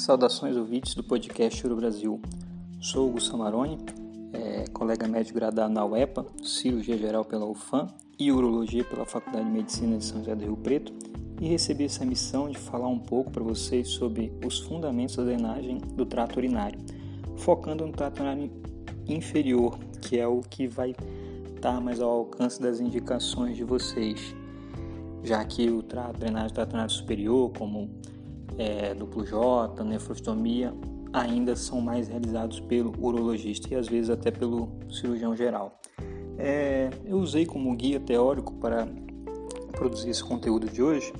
Saudações ouvintes do podcast Euro Brasil. Sou o Gustavo Maroni, é, colega médico graduado na UEPA, cirurgia geral pela UFAM e urologia pela Faculdade de Medicina de São José do Rio Preto e recebi essa missão de falar um pouco para vocês sobre os fundamentos da drenagem do trato urinário, focando no trato urinário inferior, que é o que vai estar mais ao alcance das indicações de vocês, já que o trato, drenagem do trato urinário superior, como é, duplo J, nefrostomia, ainda são mais realizados pelo urologista e às vezes até pelo cirurgião geral. É, eu usei como guia teórico para produzir esse conteúdo de hoje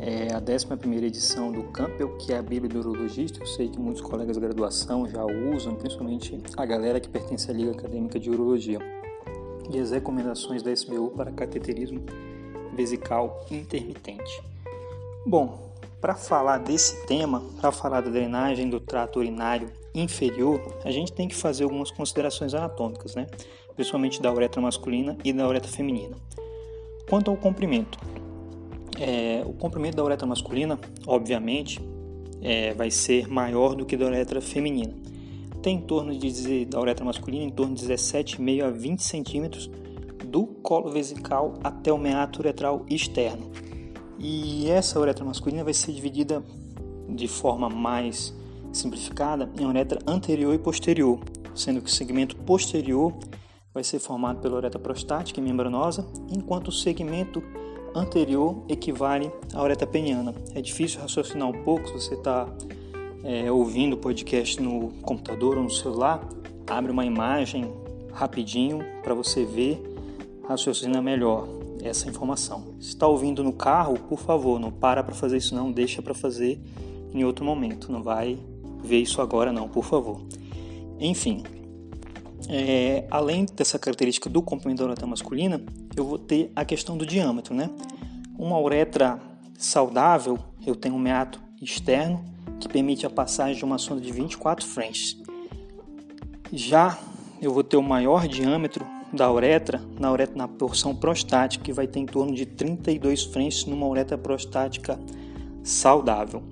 é a 11 edição do Campbell, que é a Bíblia do Urologista. Eu sei que muitos colegas de graduação já usam, principalmente a galera que pertence à Liga Acadêmica de Urologia. E as recomendações da SBU para cateterismo vesical intermitente. Bom, para falar desse tema, para falar da drenagem do trato urinário inferior, a gente tem que fazer algumas considerações anatômicas, né? principalmente da uretra masculina e da uretra feminina. Quanto ao comprimento, é, o comprimento da uretra masculina, obviamente, é, vai ser maior do que da uretra feminina. Tem em torno de da uretra masculina em torno de 17,5 a 20 centímetros do colo vesical até o meato uretral externo. E essa uretra masculina vai ser dividida de forma mais simplificada em uretra anterior e posterior, sendo que o segmento posterior vai ser formado pela uretra prostática e membranosa, enquanto o segmento anterior equivale à uretra peniana. É difícil raciocinar um pouco se você está é, ouvindo o podcast no computador ou no celular, abre uma imagem rapidinho para você ver, raciocina melhor essa informação. Se está ouvindo no carro, por favor, não para para fazer isso não, deixa para fazer em outro momento. Não vai ver isso agora não, por favor. Enfim, é, além dessa característica do comprimento da uretra masculina, eu vou ter a questão do diâmetro, né? Uma uretra saudável, eu tenho um meato externo que permite a passagem de uma sonda de 24 French. Já eu vou ter o maior diâmetro da uretra na, uretra, na porção prostática, que vai ter em torno de 32 frentes numa uretra prostática saudável.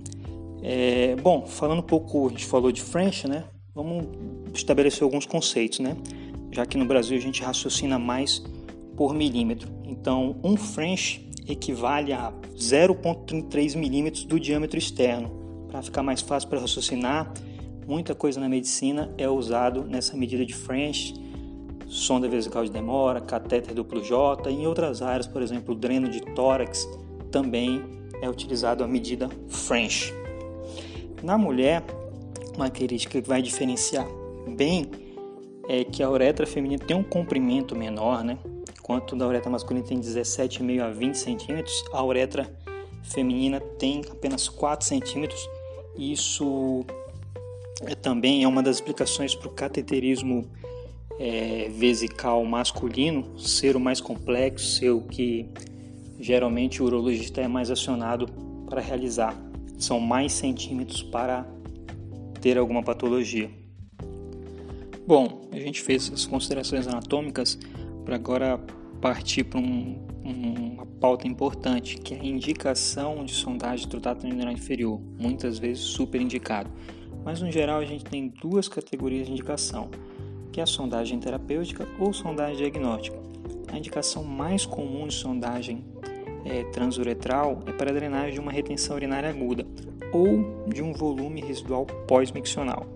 É, bom, falando um pouco, a gente falou de French, né? Vamos estabelecer alguns conceitos, né? Já que no Brasil a gente raciocina mais por milímetro. Então, um French equivale a 0,33 milímetros do diâmetro externo. Para ficar mais fácil para raciocinar, muita coisa na medicina é usado nessa medida de French sonda vesical de demora, catéter duplo J e em outras áreas, por exemplo, o dreno de tórax, também é utilizado a medida French. Na mulher, uma característica que vai diferenciar bem é que a uretra feminina tem um comprimento menor, né? Enquanto da uretra masculina tem 17,5 a 20 centímetros, a uretra feminina tem apenas 4 centímetros. Isso é, também é uma das explicações para o cateterismo é, vesical masculino ser o mais complexo, ser o que geralmente o urologista é mais acionado para realizar. São mais centímetros para ter alguma patologia. Bom, a gente fez as considerações anatômicas para agora partir para um, uma pauta importante, que é a indicação de sondagem do trato neural inferior, muitas vezes super indicado. Mas no geral a gente tem duas categorias de indicação que é a sondagem terapêutica ou sondagem diagnóstica. A indicação mais comum de sondagem é, transuretral é para drenagem de uma retenção urinária aguda ou de um volume residual pós-miccional.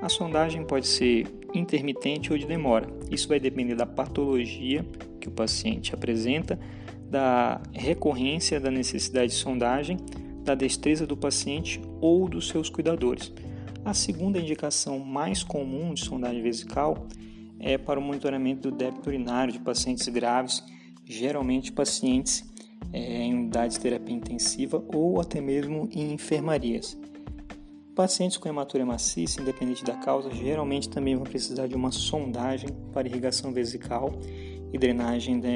A sondagem pode ser intermitente ou de demora. Isso vai depender da patologia que o paciente apresenta, da recorrência da necessidade de sondagem, da destreza do paciente ou dos seus cuidadores. A segunda indicação mais comum de sondagem vesical é para o monitoramento do débito urinário de pacientes graves, geralmente pacientes é, em unidades de terapia intensiva ou até mesmo em enfermarias. Pacientes com hematuria maciça, independente da causa, geralmente também vão precisar de uma sondagem para irrigação vesical e drenagem da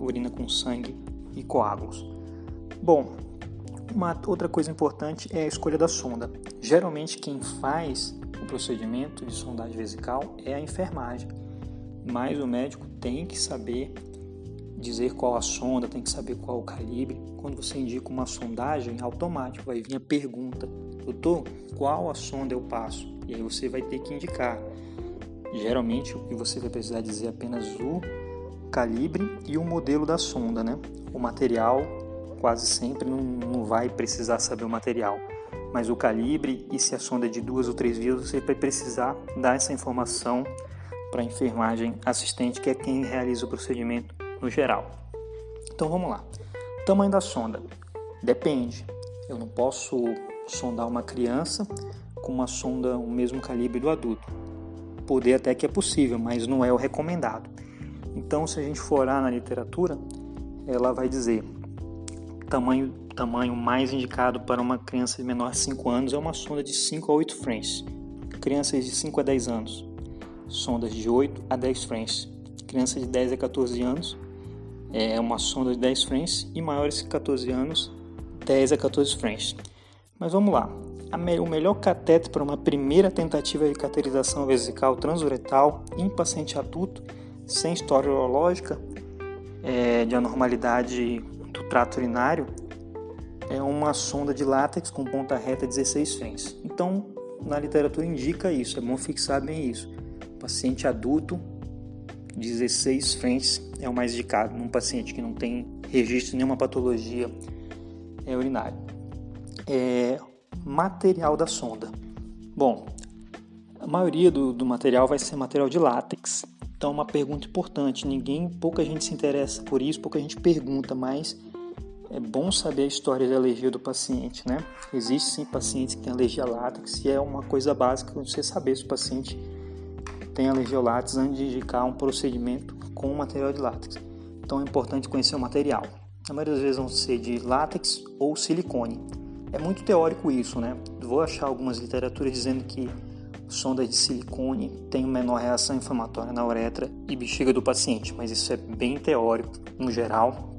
urina com sangue e coágulos. Bom, uma outra coisa importante é a escolha da sonda. Geralmente quem faz o procedimento de sondagem vesical é a enfermagem, mas o médico tem que saber dizer qual a sonda, tem que saber qual o calibre. Quando você indica uma sondagem, automático vai vir a pergunta: doutor, qual a sonda eu passo? E aí você vai ter que indicar. Geralmente que você vai precisar dizer é apenas o calibre e o modelo da sonda, né? O material quase sempre não, não vai precisar saber o material, mas o calibre e se a sonda é de duas ou três vias você vai precisar dar essa informação para a enfermagem assistente, que é quem realiza o procedimento no geral. Então vamos lá. Tamanho da sonda depende. Eu não posso sondar uma criança com uma sonda o mesmo calibre do adulto. Poder até que é possível, mas não é o recomendado. Então, se a gente for na literatura, ela vai dizer tamanho tamanho mais indicado para uma criança de menor de 5 anos é uma sonda de 5 a 8 frames. Crianças de 5 a 10 anos, sondas de 8 a 10 frames. Crianças de 10 a 14 anos é uma sonda de 10 frames e maiores que 14 anos, 10 a 14 frames. Mas vamos lá. O melhor cateter para uma primeira tentativa de cateterização vesical transuretal em paciente adulto sem história urológica é, de anormalidade do trato urinário é uma sonda de látex com ponta reta 16 frames. Então, na literatura indica isso, é bom fixar bem isso. Paciente adulto, 16 frentes é o mais indicado num paciente que não tem registro de nenhuma patologia é, urinária. É, material da sonda. Bom, a maioria do, do material vai ser material de látex. Então, uma pergunta importante. Ninguém, pouca gente se interessa por isso, pouca gente pergunta, mas é bom saber a história de alergia do paciente, né? Existe sim pacientes que têm alergia a látex e é uma coisa básica você saber se o paciente tem alergia ao látex antes de indicar um procedimento com material de látex. Então é importante conhecer o material. A maioria das vezes vão ser de látex ou silicone. É muito teórico isso, né? Vou achar algumas literaturas dizendo que sonda de silicone tem menor reação inflamatória na uretra e bexiga do paciente, mas isso é bem teórico. No geral,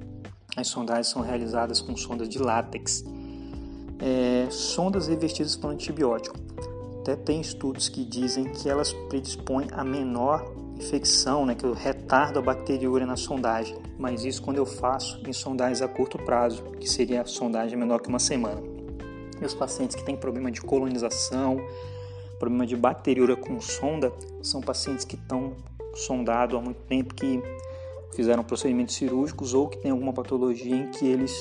as sondagens são realizadas com sondas de látex. É, sondas revestidas por antibiótico. Até tem estudos que dizem que elas predispõem a menor infecção, né, que retarda a bacteriúria na sondagem. Mas isso quando eu faço em sondagens a curto prazo, que seria a sondagem menor que uma semana. E os pacientes que têm problema de colonização, problema de bacteriúria com sonda, são pacientes que estão sondados há muito tempo, que fizeram procedimentos cirúrgicos ou que têm alguma patologia em que eles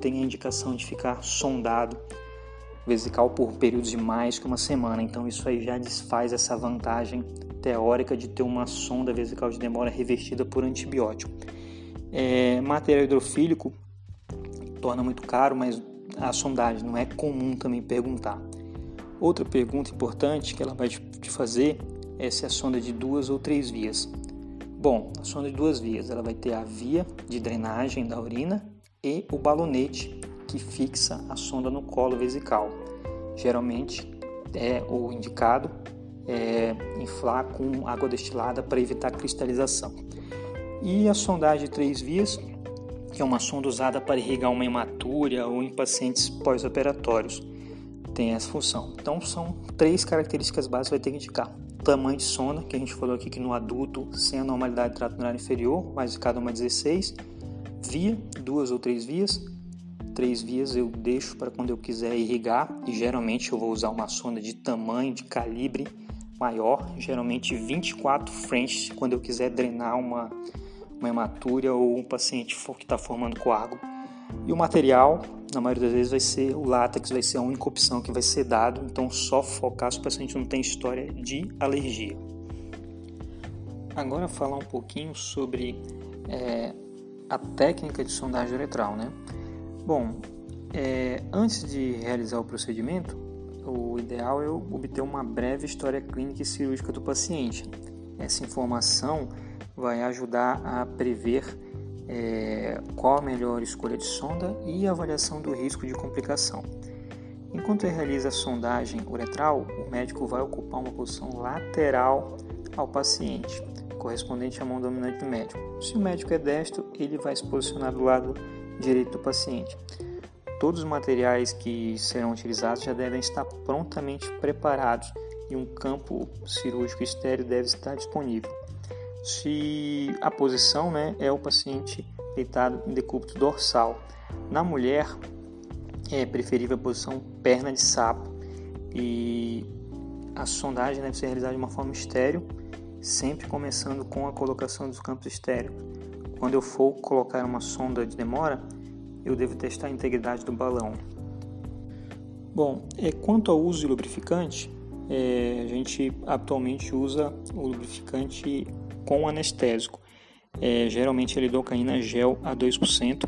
têm a indicação de ficar sondado vesical por períodos de mais que uma semana. Então isso aí já desfaz essa vantagem teórica de ter uma sonda vesical de demora revestida por antibiótico. É, material hidrofílico torna muito caro, mas a sondagem não é comum também perguntar. Outra pergunta importante que ela vai te fazer é se a sonda é de duas ou três vias. Bom, a sonda de duas vias, ela vai ter a via de drenagem da urina e o balonete que fixa a sonda no colo vesical. Geralmente é o indicado é, inflar com água destilada para evitar cristalização. E a sondagem de três vias, que é uma sonda usada para irrigar uma hematúria ou em pacientes pós-operatórios, tem essa função. Então são três características básicas que vai ter que indicar. Tamanho de sonda, que a gente falou aqui que no adulto sem anormalidade de trato urinário inferior, mais cada uma 16. Via, duas ou três vias, três vias eu deixo para quando eu quiser irrigar e geralmente eu vou usar uma sonda de tamanho, de calibre maior, geralmente 24 French quando eu quiser drenar uma, uma hematúria ou um paciente que está formando coágulo. E o material, na maioria das vezes, vai ser o látex, vai ser a única opção que vai ser dado, então só focar se o paciente não tem história de alergia. Agora falar um pouquinho sobre é, a técnica de sondagem uretral, né? Bom, é, antes de realizar o procedimento, o ideal é obter uma breve história clínica e cirúrgica do paciente. Essa informação vai ajudar a prever é, qual a melhor escolha de sonda e avaliação do risco de complicação. Enquanto ele realiza a sondagem uretral, o médico vai ocupar uma posição lateral ao paciente, correspondente à mão dominante do médico. Se o médico é destro, ele vai se posicionar do lado direito do paciente. Todos os materiais que serão utilizados já devem estar prontamente preparados e um campo cirúrgico estéreo deve estar disponível. Se a posição né, é o paciente deitado em decúbito dorsal. Na mulher, é preferível a posição perna de sapo e a sondagem deve ser realizada de uma forma estéreo, sempre começando com a colocação dos campos estéreos. Quando eu for colocar uma sonda de demora, eu devo testar a integridade do balão. Bom, é, quanto ao uso de lubrificante, é, a gente atualmente usa o lubrificante com anestésico. É, geralmente a lidocaína gel a 2%.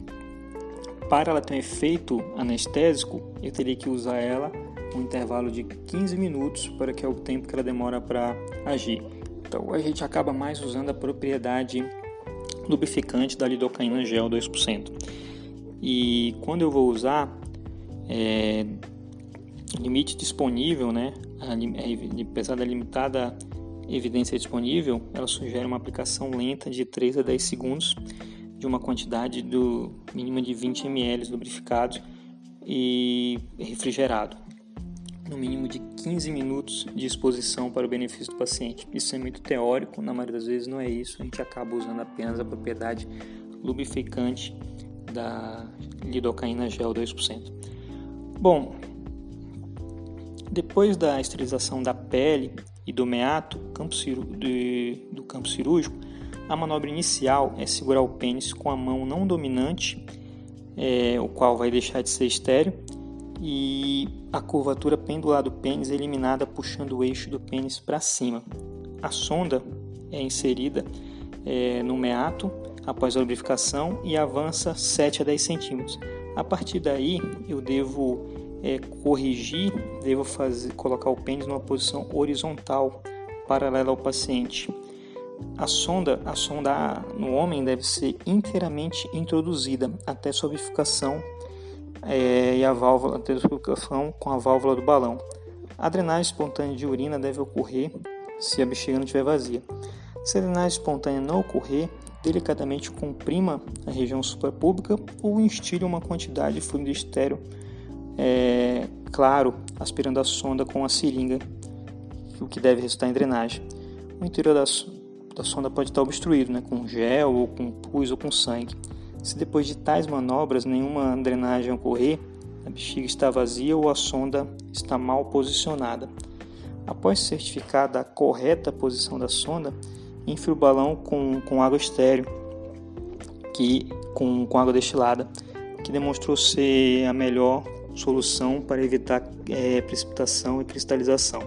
Para ela ter um efeito anestésico, eu teria que usar ela um intervalo de 15 minutos para que é o tempo que ela demora para agir. Então a gente acaba mais usando a propriedade lubrificante da lidocaína gel 2%. E quando eu vou usar, é, limite disponível, né? apesar da limitada evidência disponível, ela sugere uma aplicação lenta de 3 a 10 segundos de uma quantidade do mínima de 20 ml lubrificado e refrigerado, no mínimo de 15 minutos de exposição para o benefício do paciente. Isso é muito teórico, na maioria das vezes não é isso, a gente acaba usando apenas a propriedade lubrificante da lidocaína gel 2%. Bom, depois da esterilização da pele e do meato campo de, do campo cirúrgico, a manobra inicial é segurar o pênis com a mão não dominante, é, o qual vai deixar de ser estéreo, e a curvatura pendular do pênis é eliminada puxando o eixo do pênis para cima. A sonda é inserida é, no meato após a lubrificação e avança 7 a 10 centímetros. A partir daí, eu devo é, corrigir, devo fazer, colocar o pênis numa posição horizontal, paralela ao paciente. A sonda, a sonda no homem deve ser inteiramente introduzida até sua lubrificação é, e a válvula até a com a válvula do balão. A drenagem espontânea de urina deve ocorrer se a bexiga não estiver vazia. Se a drenagem espontânea não ocorrer, delicadamente comprima a região suprapública ou instile uma quantidade de fluido estéreo é, claro, aspirando a sonda com a seringa, o que deve resultar em drenagem. O interior da, da sonda pode estar obstruído, né, com gel, ou com pus, ou com sangue. Se depois de tais manobras nenhuma drenagem ocorrer, a bexiga está vazia ou a sonda está mal posicionada. Após certificada a correta posição da sonda, infle o balão com, com água estéreo, que, com, com água destilada, que demonstrou ser a melhor solução para evitar é, precipitação e cristalização.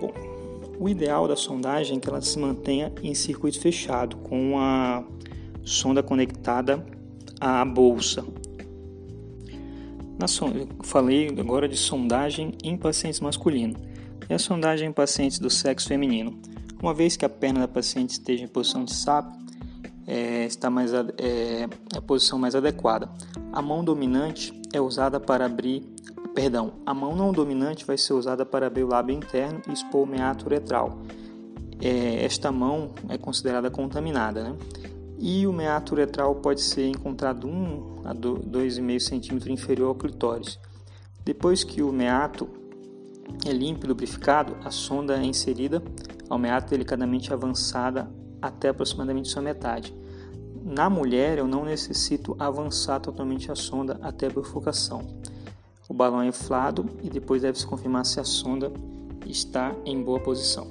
Bom, o ideal da sondagem é que ela se mantenha em circuito fechado, com a sonda conectada à bolsa. Na falei agora de sondagem em pacientes masculinos e a sondagem em pacientes do sexo feminino. Uma vez que a perna da paciente esteja em posição de sapo, é, está mais é, a posição mais adequada. A mão dominante é usada para abrir, perdão, a mão não dominante vai ser usada para abrir o lábio interno e expor o meato uretral. É, esta mão é considerada contaminada, né? E o meato uretral pode ser encontrado 1 a 2,5 cm inferior ao clitóris. Depois que o meato é limpo e lubrificado, a sonda é inserida ao meato delicadamente avançada até aproximadamente sua metade. Na mulher, eu não necessito avançar totalmente a sonda até a bifurcação. O balão é inflado e depois deve-se confirmar se a sonda está em boa posição.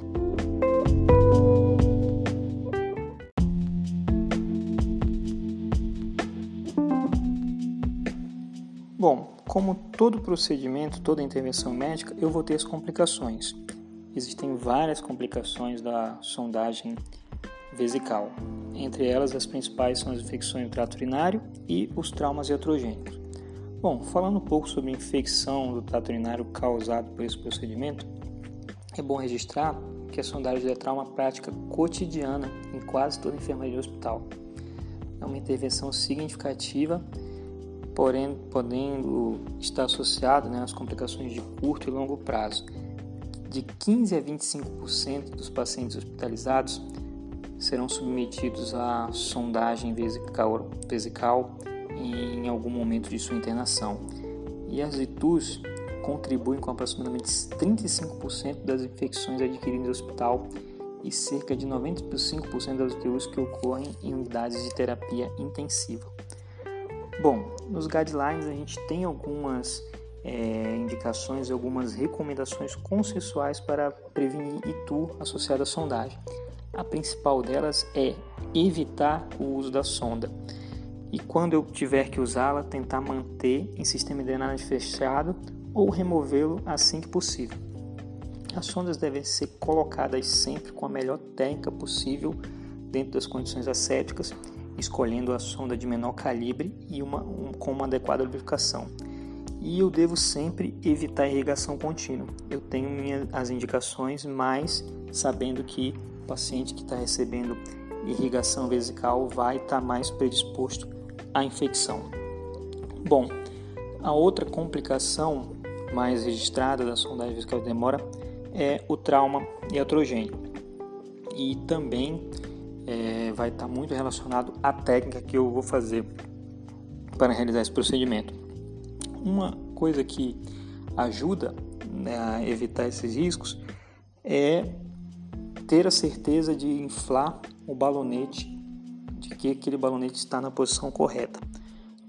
Bom, como todo procedimento, toda intervenção médica, eu vou ter as complicações. Existem várias complicações da sondagem vesical. Entre elas, as principais são as infecções do trato urinário e os traumas iatrogênicos. Bom, falando um pouco sobre a infecção do trato urinário causado por esse procedimento, é bom registrar que a sondagem é uma prática cotidiana em quase toda enfermaria do hospital. É uma intervenção significativa, porém podendo estar associada né, às complicações de curto e longo prazo. De 15 a 25% dos pacientes hospitalizados serão submetidos à sondagem vesical, em algum momento de sua internação. E as ITUs contribuem com aproximadamente 35% das infecções adquiridas no hospital e cerca de 95% das UTUs que ocorrem em unidades de terapia intensiva. Bom, nos guidelines a gente tem algumas é, indicações algumas recomendações consensuais para prevenir ITU associado à sondagem. A principal delas é evitar o uso da sonda e quando eu tiver que usá-la, tentar manter em sistema de drenagem fechado ou removê-lo assim que possível. As sondas devem ser colocadas sempre com a melhor técnica possível dentro das condições ascéticas, escolhendo a sonda de menor calibre e uma, um, com uma adequada lubrificação. E eu devo sempre evitar irrigação contínua. Eu tenho minhas, as indicações, mas sabendo que o paciente que está recebendo irrigação vesical vai estar tá mais predisposto à infecção. Bom, a outra complicação mais registrada da sondagem vesical de demora é o trauma iatrogênico. E também é, vai estar muito relacionado à técnica que eu vou fazer para realizar esse procedimento. Uma coisa que ajuda né, a evitar esses riscos é ter a certeza de inflar o balonete, de que aquele balonete está na posição correta.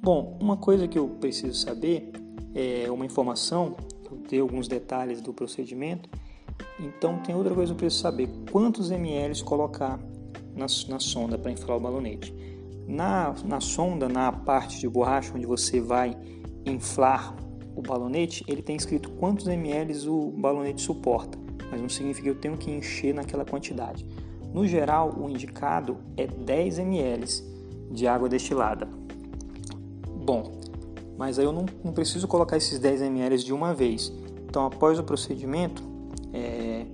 Bom, uma coisa que eu preciso saber é uma informação, eu tenho alguns detalhes do procedimento, então tem outra coisa que eu preciso saber, quantos ml colocar na, na sonda para inflar o balonete. Na, na sonda, na parte de borracha onde você vai inflar o balonete, ele tem escrito quantos ml o balonete suporta, mas não significa que eu tenho que encher naquela quantidade. No geral, o indicado é 10 ml de água destilada. Bom, mas aí eu não, não preciso colocar esses 10 ml de uma vez. Então, após o procedimento, é,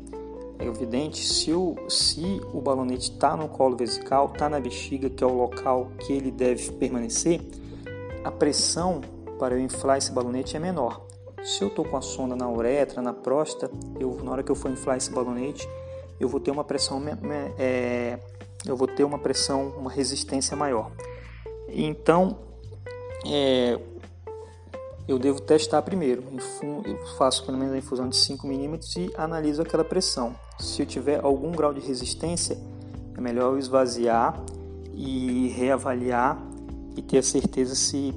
é evidente se o, se o balonete está no colo vesical, está na bexiga, que é o local que ele deve permanecer, a pressão para eu inflar esse balonete é menor. Se eu estou com a sonda na uretra, na próstata, eu, na hora que eu for inflar esse balonete, eu vou ter uma pressão, é, eu vou ter uma pressão, uma resistência maior. Então, é, eu devo testar primeiro. Eu faço pelo menos a infusão de 5 milímetros e analiso aquela pressão. Se eu tiver algum grau de resistência, é melhor eu esvaziar e reavaliar e ter a certeza se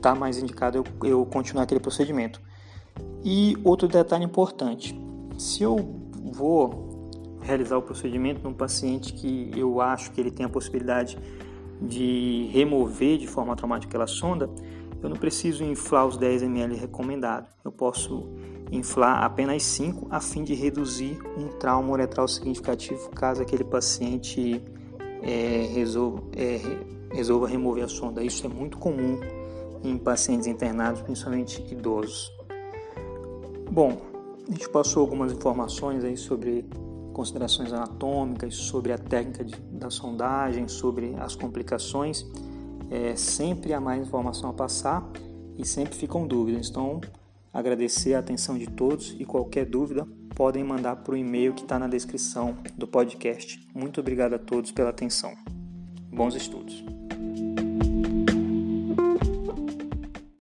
está mais indicado eu, eu continuar aquele procedimento. E outro detalhe importante: se eu vou realizar o procedimento num paciente que eu acho que ele tem a possibilidade de remover de forma traumática aquela sonda, eu não preciso inflar os 10 ml recomendado. Eu posso inflar apenas 5 a fim de reduzir um trauma uretral significativo caso aquele paciente é, resolva, é, resolva remover a sonda. Isso é muito comum em pacientes internados, principalmente idosos. Bom, a gente passou algumas informações aí sobre considerações anatômicas, sobre a técnica de, da sondagem, sobre as complicações. É, sempre há mais informação a passar e sempre ficam dúvidas. Então, agradecer a atenção de todos e qualquer dúvida podem mandar para o e-mail que está na descrição do podcast. Muito obrigado a todos pela atenção. Bons estudos.